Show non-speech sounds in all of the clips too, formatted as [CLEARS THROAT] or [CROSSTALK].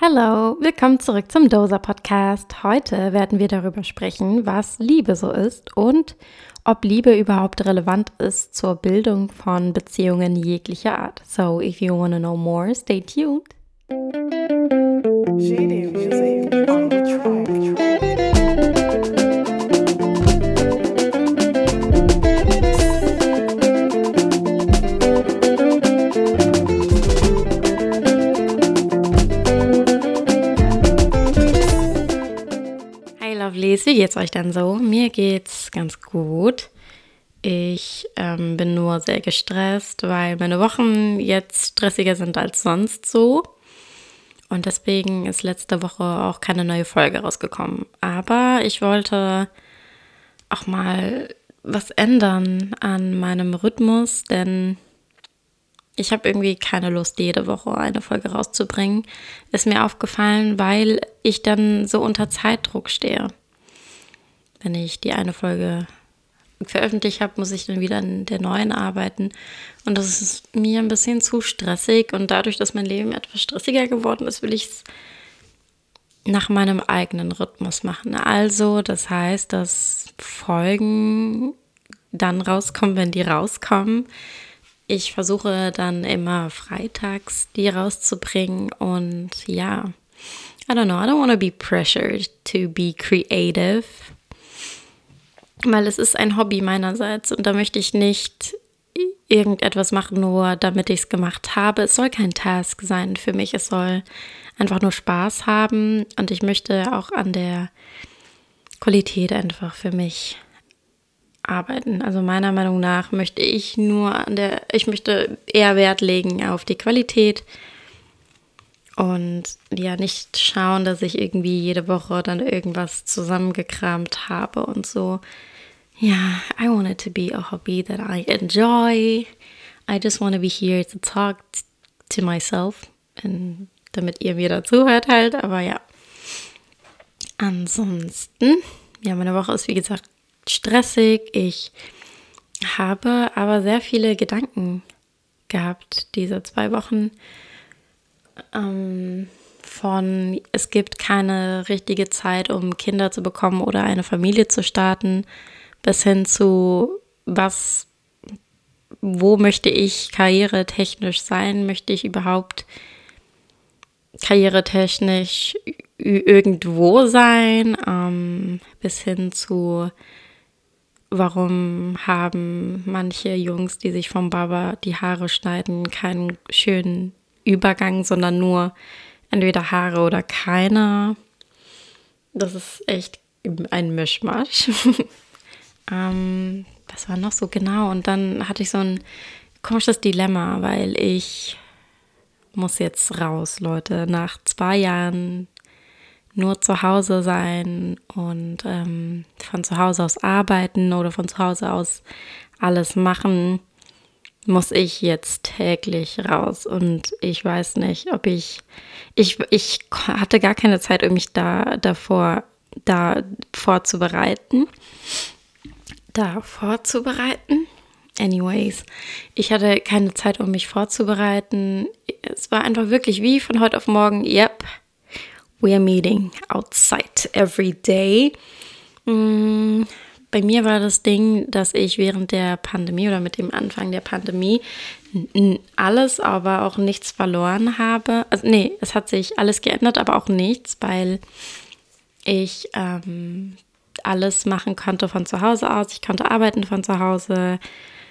Hallo, willkommen zurück zum Doser Podcast. Heute werden wir darüber sprechen, was Liebe so ist und ob Liebe überhaupt relevant ist zur Bildung von Beziehungen jeglicher Art. So, if you want to know more, stay tuned. music wie geht's euch denn so? Mir geht's ganz gut. Ich ähm, bin nur sehr gestresst, weil meine Wochen jetzt stressiger sind als sonst so. Und deswegen ist letzte Woche auch keine neue Folge rausgekommen. Aber ich wollte auch mal was ändern an meinem Rhythmus, denn ich habe irgendwie keine Lust, jede Woche eine Folge rauszubringen. Ist mir aufgefallen, weil ich dann so unter Zeitdruck stehe. Wenn ich die eine Folge veröffentlicht habe, muss ich dann wieder an der neuen arbeiten. Und das ist mir ein bisschen zu stressig. Und dadurch, dass mein Leben etwas stressiger geworden ist, will ich es nach meinem eigenen Rhythmus machen. Also, das heißt, dass Folgen dann rauskommen, wenn die rauskommen. Ich versuche dann immer freitags die rauszubringen und ja, I don't know, I don't want to be pressured to be creative, weil es ist ein Hobby meinerseits und da möchte ich nicht irgendetwas machen, nur damit ich es gemacht habe. Es soll kein Task sein für mich, es soll einfach nur Spaß haben und ich möchte auch an der Qualität einfach für mich arbeiten. Also meiner Meinung nach möchte ich nur an der, ich möchte eher Wert legen auf die Qualität und ja, nicht schauen, dass ich irgendwie jede Woche dann irgendwas zusammengekramt habe und so. Ja, I want it to be a hobby that I enjoy. I just want to be here to talk to myself, und damit ihr mir dazuhört halt, aber ja. Ansonsten, ja, meine Woche ist wie gesagt stressig. Ich habe aber sehr viele Gedanken gehabt diese zwei Wochen. Ähm, von es gibt keine richtige Zeit, um Kinder zu bekommen oder eine Familie zu starten, bis hin zu was, wo möchte ich karrieretechnisch sein? Möchte ich überhaupt karrieretechnisch irgendwo sein? Ähm, bis hin zu warum haben manche Jungs, die sich vom Baba die Haare schneiden, keinen schönen Übergang, sondern nur entweder Haare oder keine. Das ist echt ein Mischmasch. [LAUGHS] ähm, was war noch so genau? Und dann hatte ich so ein komisches Dilemma, weil ich muss jetzt raus, Leute. Nach zwei Jahren nur zu Hause sein und ähm, von zu Hause aus arbeiten oder von zu Hause aus alles machen, muss ich jetzt täglich raus. Und ich weiß nicht, ob ich, ich, ich hatte gar keine Zeit, um mich da davor, da vorzubereiten. Da vorzubereiten. Anyways, ich hatte keine Zeit, um mich vorzubereiten. Es war einfach wirklich wie von heute auf morgen, yep, we are meeting outside every day. Mm, bei mir war das Ding, dass ich während der Pandemie oder mit dem Anfang der Pandemie alles, aber auch nichts verloren habe. Also nee, es hat sich alles geändert, aber auch nichts, weil ich ähm, alles machen konnte von zu Hause aus. Ich konnte arbeiten von zu Hause,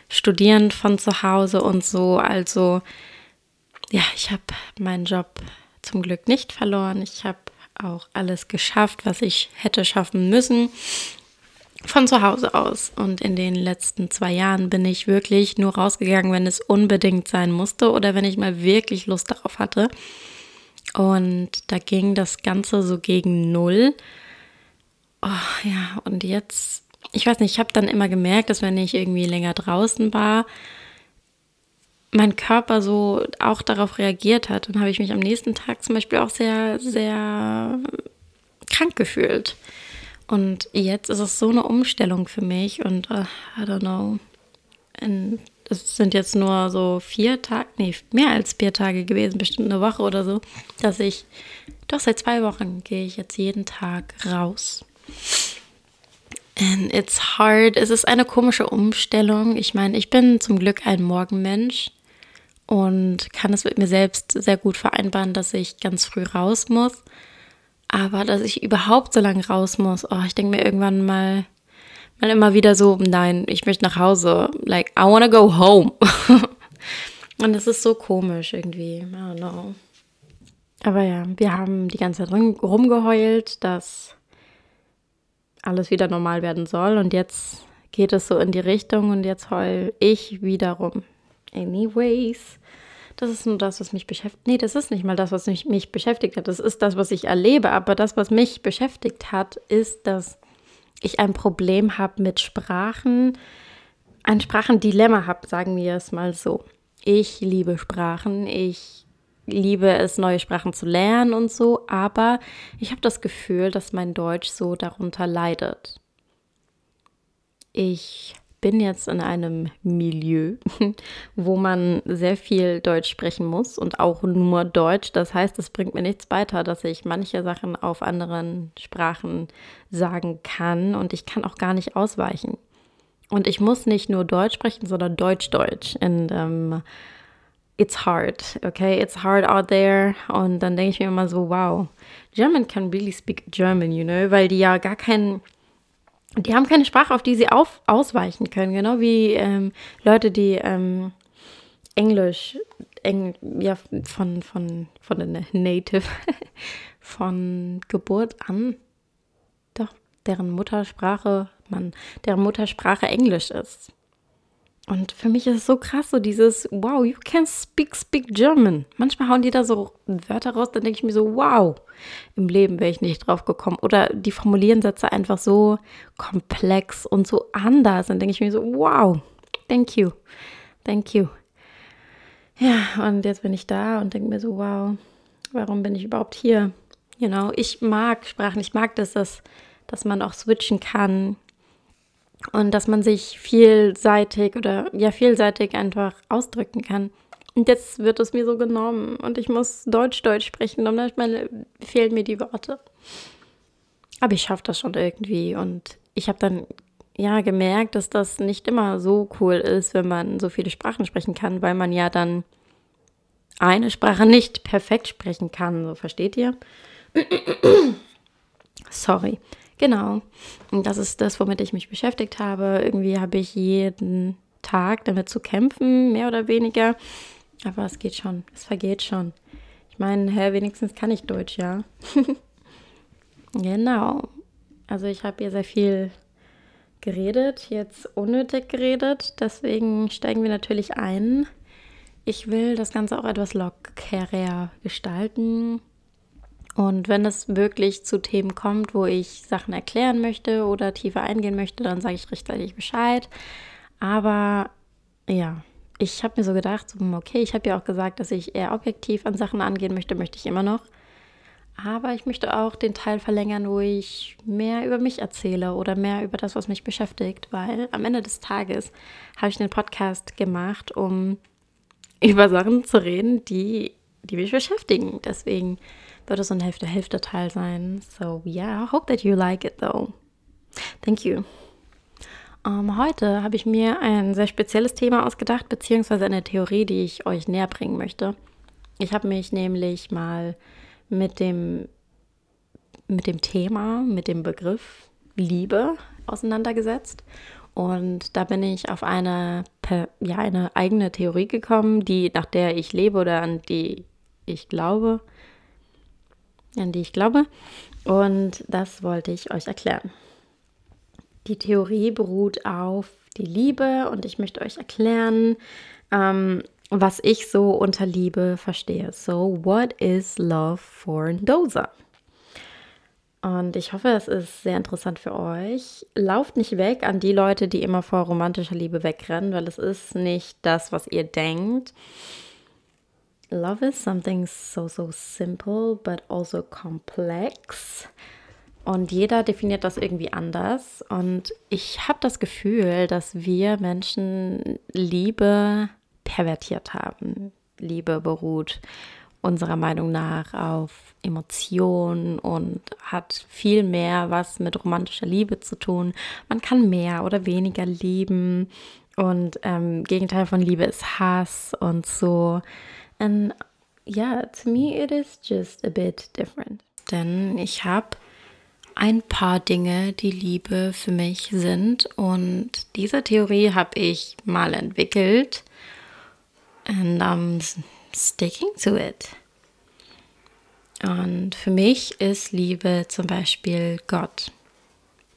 studieren von zu Hause und so. Also ja, ich habe meinen Job zum Glück nicht verloren. Ich habe auch alles geschafft, was ich hätte schaffen müssen von zu Hause aus. Und in den letzten zwei Jahren bin ich wirklich nur rausgegangen, wenn es unbedingt sein musste oder wenn ich mal wirklich Lust darauf hatte. Und da ging das Ganze so gegen null. Oh, ja, und jetzt, ich weiß nicht, ich habe dann immer gemerkt, dass wenn ich irgendwie länger draußen war, mein Körper so auch darauf reagiert hat. Dann habe ich mich am nächsten Tag zum Beispiel auch sehr, sehr krank gefühlt. Und jetzt ist es so eine Umstellung für mich und uh, I don't know. es sind jetzt nur so vier Tage, nee, mehr als vier Tage gewesen, bestimmt eine Woche oder so, dass ich doch seit zwei Wochen gehe ich jetzt jeden Tag raus. And it's hard. Es ist eine komische Umstellung. Ich meine, ich bin zum Glück ein Morgenmensch und kann es mit mir selbst sehr gut vereinbaren, dass ich ganz früh raus muss. Aber dass ich überhaupt so lange raus muss, oh, ich denke mir irgendwann mal, mal immer wieder so, nein, ich möchte nach Hause. Like, I wanna go home. [LAUGHS] und das ist so komisch irgendwie. I don't know. Aber ja, wir haben die ganze Zeit rumgeheult, dass alles wieder normal werden soll. Und jetzt geht es so in die Richtung und jetzt heul ich wiederum. Anyways, das ist nur das, was mich beschäftigt. Nee, das ist nicht mal das, was mich, mich beschäftigt hat. Das ist das, was ich erlebe. Aber das, was mich beschäftigt hat, ist, dass ich ein Problem habe mit Sprachen, ein Sprachendilemma habe, sagen wir es mal so. Ich liebe Sprachen. Ich liebe es, neue Sprachen zu lernen und so, aber ich habe das Gefühl, dass mein Deutsch so darunter leidet. Ich bin jetzt in einem Milieu, [LAUGHS] wo man sehr viel Deutsch sprechen muss und auch nur Deutsch. Das heißt, es bringt mir nichts weiter, dass ich manche Sachen auf anderen Sprachen sagen kann und ich kann auch gar nicht ausweichen. Und ich muss nicht nur Deutsch sprechen, sondern Deutsch-Deutsch. Und ähm, it's hard, okay? It's hard out there. Und dann denke ich mir immer so, wow, German can really speak German, you know, weil die ja gar keinen, die haben keine Sprache, auf die sie auf, ausweichen können, genau wie ähm, Leute, die ähm, Englisch, Eng, ja, von, von, von der Native, [LAUGHS] von Geburt an, doch, deren Muttersprache, man, deren Muttersprache Englisch ist. Und für mich ist es so krass, so dieses, wow, you can speak, speak German. Manchmal hauen die da so Wörter raus, dann denke ich mir so, wow, im Leben wäre ich nicht drauf gekommen. Oder die formulieren Sätze einfach so komplex und so anders. Dann denke ich mir so, wow, thank you, thank you. Ja, und jetzt bin ich da und denke mir so, wow, warum bin ich überhaupt hier? You know, ich mag Sprachen, ich mag das, dass, dass man auch switchen kann und dass man sich vielseitig oder ja vielseitig einfach ausdrücken kann. Und jetzt wird es mir so genommen und ich muss Deutsch-Deutsch sprechen und manchmal fehlen mir die Worte. Aber ich schaffe das schon irgendwie und ich habe dann ja gemerkt, dass das nicht immer so cool ist, wenn man so viele Sprachen sprechen kann, weil man ja dann eine Sprache nicht perfekt sprechen kann, so versteht ihr? [COUGHS] Sorry. Genau. Und das ist das, womit ich mich beschäftigt habe. Irgendwie habe ich jeden Tag damit zu kämpfen, mehr oder weniger. Aber es geht schon, es vergeht schon. Ich meine, hä, wenigstens kann ich Deutsch, ja. [LAUGHS] genau. Also ich habe hier sehr viel geredet, jetzt unnötig geredet. Deswegen steigen wir natürlich ein. Ich will das Ganze auch etwas lockerer gestalten. Und wenn es wirklich zu Themen kommt, wo ich Sachen erklären möchte oder tiefer eingehen möchte, dann sage ich rechtzeitig Bescheid. Aber ja, ich habe mir so gedacht, okay, ich habe ja auch gesagt, dass ich eher objektiv an Sachen angehen möchte, möchte ich immer noch. Aber ich möchte auch den Teil verlängern, wo ich mehr über mich erzähle oder mehr über das, was mich beschäftigt, weil am Ende des Tages habe ich den Podcast gemacht, um [LAUGHS] über Sachen zu reden, die, die mich beschäftigen. Deswegen würde so ein Hälfte-Hälfte-Teil sein. So, yeah, I hope that you like it though. Thank you. Um, ähm, heute habe ich mir ein sehr spezielles Thema ausgedacht, beziehungsweise eine Theorie, die ich euch näher bringen möchte. Ich habe mich nämlich mal mit dem, mit dem Thema, mit dem Begriff Liebe auseinandergesetzt. Und da bin ich auf eine, ja, eine eigene Theorie gekommen, die, nach der ich lebe oder an die ich glaube an die ich glaube. Und das wollte ich euch erklären. Die Theorie beruht auf die Liebe und ich möchte euch erklären, ähm, was ich so unter Liebe verstehe. So, what is love for Dosa? Und ich hoffe, es ist sehr interessant für euch. Lauft nicht weg an die Leute, die immer vor romantischer Liebe wegrennen, weil es ist nicht das, was ihr denkt. Love is something so, so simple, but also complex. Und jeder definiert das irgendwie anders. Und ich habe das Gefühl, dass wir Menschen Liebe pervertiert haben. Liebe beruht unserer Meinung nach auf Emotionen und hat viel mehr was mit romantischer Liebe zu tun. Man kann mehr oder weniger lieben und ähm, Gegenteil von Liebe ist Hass und so. And yeah, to me it is just a bit different. Denn ich habe ein paar Dinge, die Liebe für mich sind und diese Theorie habe ich mal entwickelt and I'm sticking to it. Und für mich ist Liebe zum Beispiel Gott.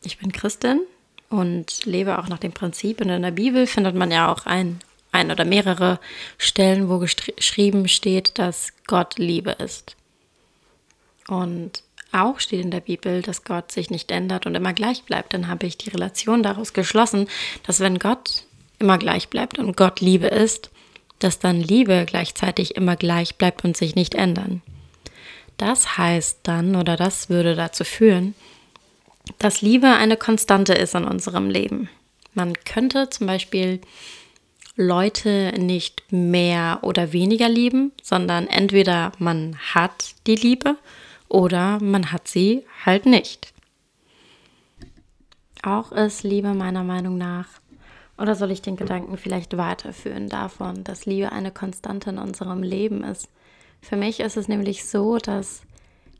Ich bin Christin und lebe auch nach dem Prinzip. Und in der Bibel findet man ja auch ein, ein oder mehrere Stellen, wo geschrieben steht, dass Gott Liebe ist. Und auch steht in der Bibel, dass Gott sich nicht ändert und immer gleich bleibt. Dann habe ich die Relation daraus geschlossen, dass wenn Gott immer gleich bleibt und Gott Liebe ist, dass dann Liebe gleichzeitig immer gleich bleibt und sich nicht ändern. Das heißt dann oder das würde dazu führen, dass Liebe eine Konstante ist in unserem Leben. Man könnte zum Beispiel Leute nicht mehr oder weniger lieben, sondern entweder man hat die Liebe oder man hat sie halt nicht. Auch ist Liebe meiner Meinung nach, oder soll ich den Gedanken vielleicht weiterführen davon, dass Liebe eine Konstante in unserem Leben ist? Für mich ist es nämlich so, dass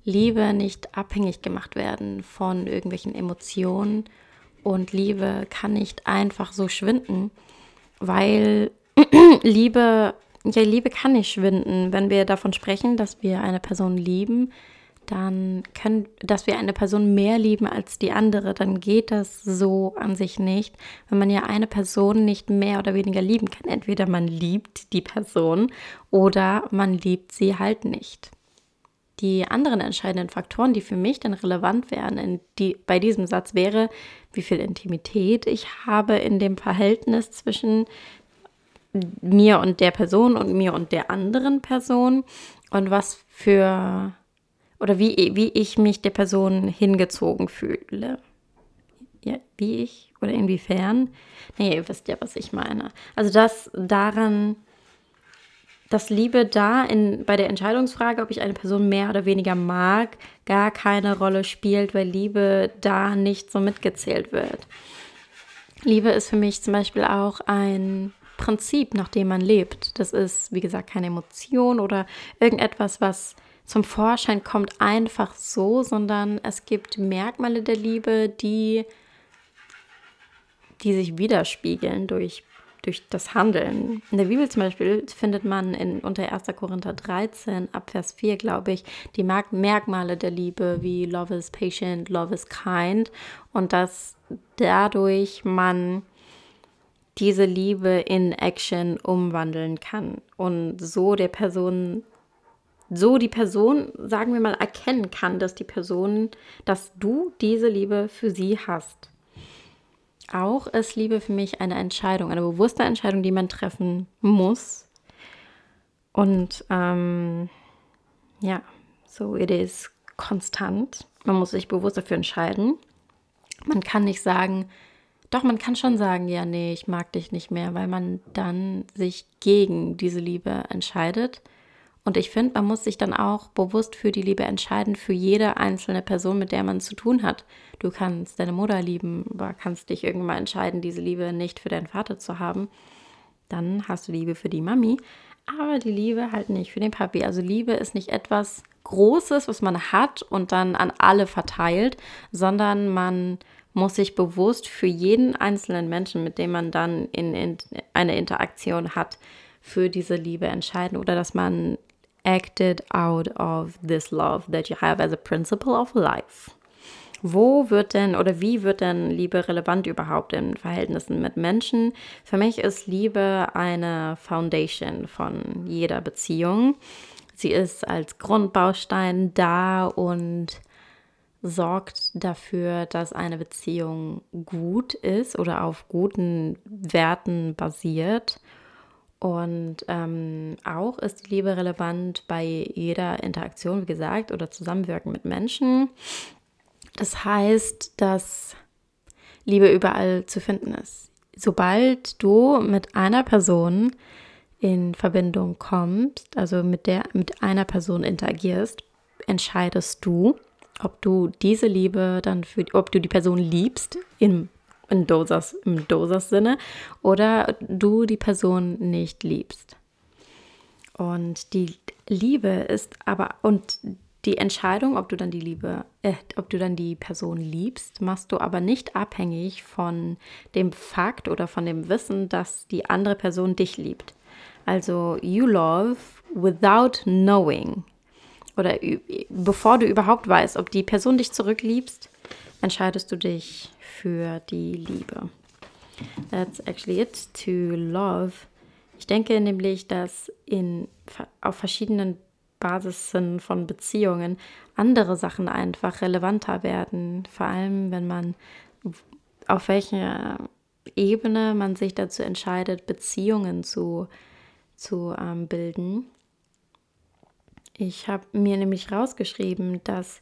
Liebe nicht abhängig gemacht werden von irgendwelchen Emotionen und Liebe kann nicht einfach so schwinden, weil [CLEARS THROAT] Liebe, ja, Liebe kann nicht schwinden. Wenn wir davon sprechen, dass wir eine Person lieben, dann können, dass wir eine Person mehr lieben als die andere, dann geht das so an sich nicht. Wenn man ja eine Person nicht mehr oder weniger lieben kann, entweder man liebt die Person oder man liebt sie halt nicht. Die anderen entscheidenden Faktoren, die für mich dann relevant wären in die, bei diesem Satz, wäre, wie viel Intimität ich habe in dem Verhältnis zwischen mir und der Person und mir und der anderen Person und was für oder wie, wie ich mich der Person hingezogen fühle. Ja, wie ich oder inwiefern. Nee, ihr wisst ja, was ich meine. Also das daran, dass Liebe da in, bei der Entscheidungsfrage, ob ich eine Person mehr oder weniger mag, gar keine Rolle spielt, weil Liebe da nicht so mitgezählt wird. Liebe ist für mich zum Beispiel auch ein Prinzip, nach dem man lebt. Das ist, wie gesagt, keine Emotion oder irgendetwas, was zum Vorschein kommt einfach so, sondern es gibt Merkmale der Liebe, die, die sich widerspiegeln durch, durch das Handeln. In der Bibel zum Beispiel findet man in, unter 1. Korinther 13 ab Vers 4, glaube ich, die Merkmale der Liebe wie Love is patient, Love is kind und dass dadurch man diese Liebe in Action umwandeln kann und so der Person so die Person, sagen wir mal, erkennen kann, dass die Person, dass du diese Liebe für sie hast. Auch ist Liebe für mich eine Entscheidung, eine bewusste Entscheidung, die man treffen muss. Und ähm, ja, so it is konstant. Man muss sich bewusst dafür entscheiden. Man kann nicht sagen, doch, man kann schon sagen, ja, nee, ich mag dich nicht mehr, weil man dann sich gegen diese Liebe entscheidet und ich finde, man muss sich dann auch bewusst für die Liebe entscheiden, für jede einzelne Person, mit der man zu tun hat. Du kannst deine Mutter lieben, aber kannst dich irgendwann mal entscheiden, diese Liebe nicht für deinen Vater zu haben. Dann hast du Liebe für die Mami, aber die Liebe halt nicht für den Papi. Also Liebe ist nicht etwas Großes, was man hat und dann an alle verteilt, sondern man muss sich bewusst für jeden einzelnen Menschen, mit dem man dann in, in eine Interaktion hat, für diese Liebe entscheiden oder dass man acted out of this love that you have as a principle of life. Wo wird denn oder wie wird denn Liebe relevant überhaupt in Verhältnissen mit Menschen? Für mich ist Liebe eine Foundation von jeder Beziehung. Sie ist als Grundbaustein da und sorgt dafür, dass eine Beziehung gut ist oder auf guten Werten basiert und ähm, auch ist die Liebe relevant bei jeder Interaktion, wie gesagt, oder Zusammenwirken mit Menschen. Das heißt, dass Liebe überall zu finden ist. Sobald du mit einer Person in Verbindung kommst, also mit der mit einer Person interagierst, entscheidest du, ob du diese Liebe dann für, ob du die Person liebst im in Dosas, im Dosas Sinne oder du die Person nicht liebst. Und die Liebe ist aber und die Entscheidung, ob du dann die Liebe, äh, ob du dann die Person liebst, machst du aber nicht abhängig von dem Fakt oder von dem Wissen, dass die andere Person dich liebt. Also you love without knowing oder bevor du überhaupt weißt, ob die Person dich zurückliebst, entscheidest du dich für die Liebe. That's actually it to love. Ich denke nämlich, dass in, auf verschiedenen Basissen von Beziehungen andere Sachen einfach relevanter werden. Vor allem, wenn man auf welcher Ebene man sich dazu entscheidet, Beziehungen zu, zu ähm, bilden. Ich habe mir nämlich rausgeschrieben, dass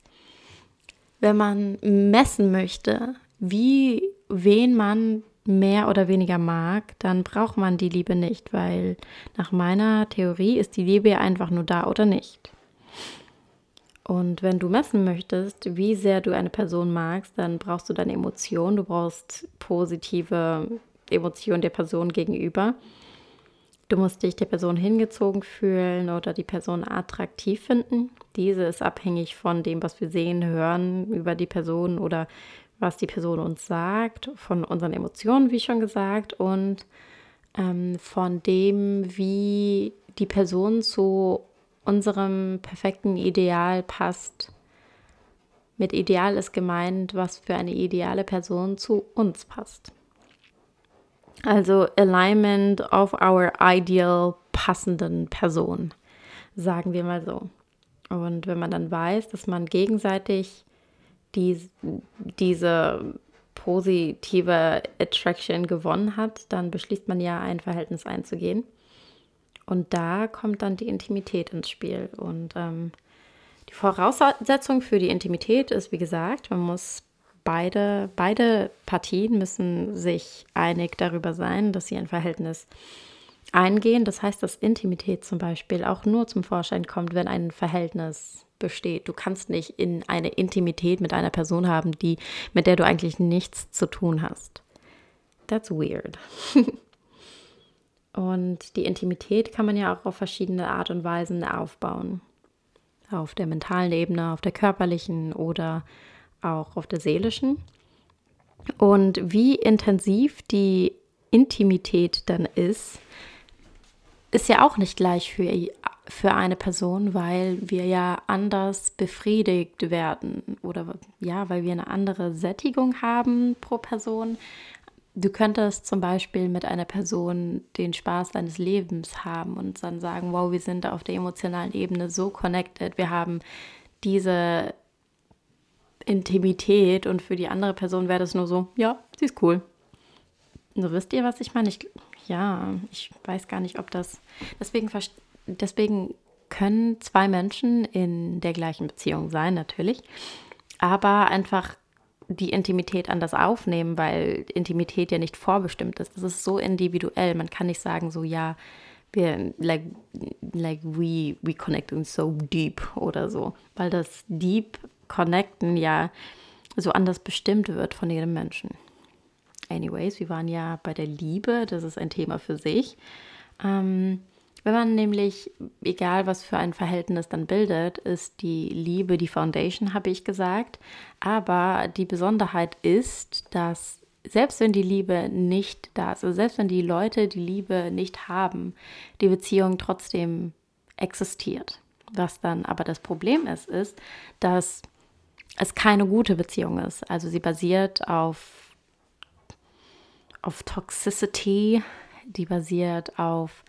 wenn man messen möchte, wie wen man mehr oder weniger mag, dann braucht man die Liebe nicht, weil nach meiner Theorie ist die Liebe einfach nur da oder nicht. Und wenn du messen möchtest, wie sehr du eine Person magst, dann brauchst du deine Emotionen, du brauchst positive Emotionen der Person gegenüber. Du musst dich der Person hingezogen fühlen oder die Person attraktiv finden. Diese ist abhängig von dem, was wir sehen, hören über die Person oder was die Person uns sagt, von unseren Emotionen, wie schon gesagt, und ähm, von dem, wie die Person zu unserem perfekten Ideal passt. Mit Ideal ist gemeint, was für eine ideale Person zu uns passt. Also Alignment of our ideal passenden Person, sagen wir mal so. Und wenn man dann weiß, dass man gegenseitig die, diese positive Attraction gewonnen hat, dann beschließt man ja, ein Verhältnis einzugehen. Und da kommt dann die Intimität ins Spiel. Und ähm, die Voraussetzung für die Intimität ist, wie gesagt, man muss beide, beide Partien müssen sich einig darüber sein, dass sie ein Verhältnis eingehen. Das heißt, dass Intimität zum Beispiel auch nur zum Vorschein kommt, wenn ein Verhältnis besteht. Du kannst nicht in eine Intimität mit einer Person haben, die, mit der du eigentlich nichts zu tun hast. That's weird. [LAUGHS] und die Intimität kann man ja auch auf verschiedene Art und Weisen aufbauen. Auf der mentalen Ebene, auf der körperlichen oder auch auf der seelischen. Und wie intensiv die Intimität dann ist, ist ja auch nicht gleich für, für eine Person, weil wir ja anders befriedigt werden oder ja, weil wir eine andere Sättigung haben pro Person. Du könntest zum Beispiel mit einer Person den Spaß deines Lebens haben und dann sagen, wow, wir sind auf der emotionalen Ebene so connected, wir haben diese Intimität und für die andere Person wäre das nur so, ja, sie ist cool. So wisst ihr, was ich meine? Ich, ja, ich weiß gar nicht, ob das. Deswegen, deswegen können zwei Menschen in der gleichen Beziehung sein, natürlich, aber einfach die Intimität anders aufnehmen, weil Intimität ja nicht vorbestimmt ist. Das ist so individuell. Man kann nicht sagen, so, ja, wir, like, like we, we connecting so deep oder so, weil das Deep Connecten ja so anders bestimmt wird von jedem Menschen. Anyways, wir waren ja bei der Liebe, das ist ein Thema für sich. Ähm, wenn man nämlich, egal was für ein Verhältnis dann bildet, ist die Liebe die Foundation, habe ich gesagt. Aber die Besonderheit ist, dass selbst wenn die Liebe nicht da ist, also selbst wenn die Leute die Liebe nicht haben, die Beziehung trotzdem existiert. Was dann aber das Problem ist, ist, dass es keine gute Beziehung ist. Also sie basiert auf, auf Toxicity, die basiert auf,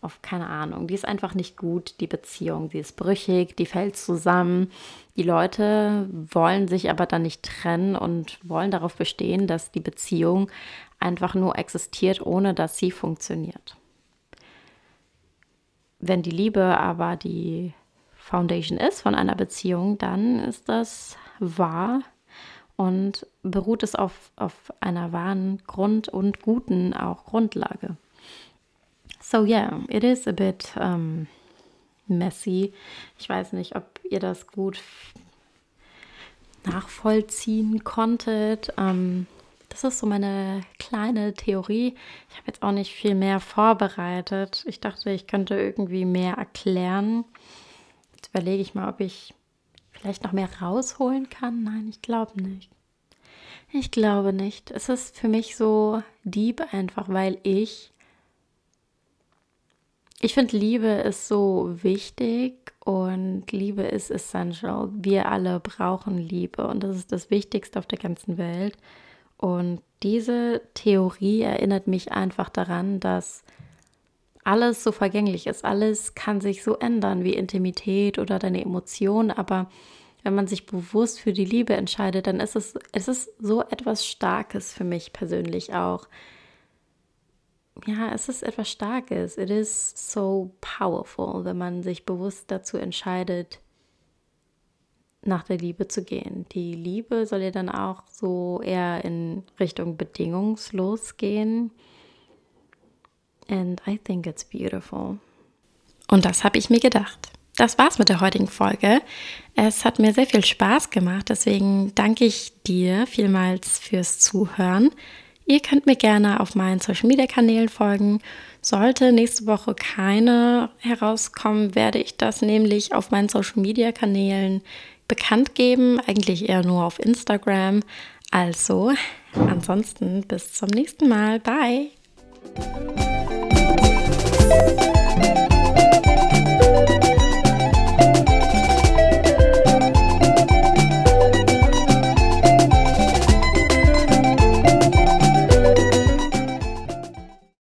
auf keine Ahnung. Die ist einfach nicht gut, die Beziehung. Die ist brüchig, die fällt zusammen. Die Leute wollen sich aber dann nicht trennen und wollen darauf bestehen, dass die Beziehung einfach nur existiert, ohne dass sie funktioniert. Wenn die Liebe aber die Foundation ist von einer Beziehung, dann ist das wahr und beruht es auf, auf einer wahren Grund- und guten auch Grundlage. So yeah, it is a bit um, messy. Ich weiß nicht, ob ihr das gut nachvollziehen konntet. Ähm, das ist so meine kleine Theorie. Ich habe jetzt auch nicht viel mehr vorbereitet. Ich dachte, ich könnte irgendwie mehr erklären. Jetzt überlege ich mal, ob ich vielleicht noch mehr rausholen kann. Nein, ich glaube nicht. Ich glaube nicht. Es ist für mich so deep einfach, weil ich ich finde, Liebe ist so wichtig und Liebe ist essential. Wir alle brauchen Liebe und das ist das Wichtigste auf der ganzen Welt. Und diese Theorie erinnert mich einfach daran, dass alles so vergänglich ist. Alles kann sich so ändern wie Intimität oder deine Emotionen, aber wenn man sich bewusst für die Liebe entscheidet, dann ist es, es ist so etwas Starkes für mich persönlich auch ja, es ist etwas Starkes. It is so powerful, wenn man sich bewusst dazu entscheidet, nach der Liebe zu gehen. Die Liebe soll ja dann auch so eher in Richtung bedingungslos gehen. And I think it's beautiful. Und das habe ich mir gedacht. Das war's mit der heutigen Folge. Es hat mir sehr viel Spaß gemacht, deswegen danke ich dir vielmals fürs Zuhören. Ihr könnt mir gerne auf meinen Social Media Kanälen folgen. Sollte nächste Woche keine herauskommen, werde ich das nämlich auf meinen Social Media Kanälen bekannt geben. Eigentlich eher nur auf Instagram. Also, ansonsten bis zum nächsten Mal. Bye.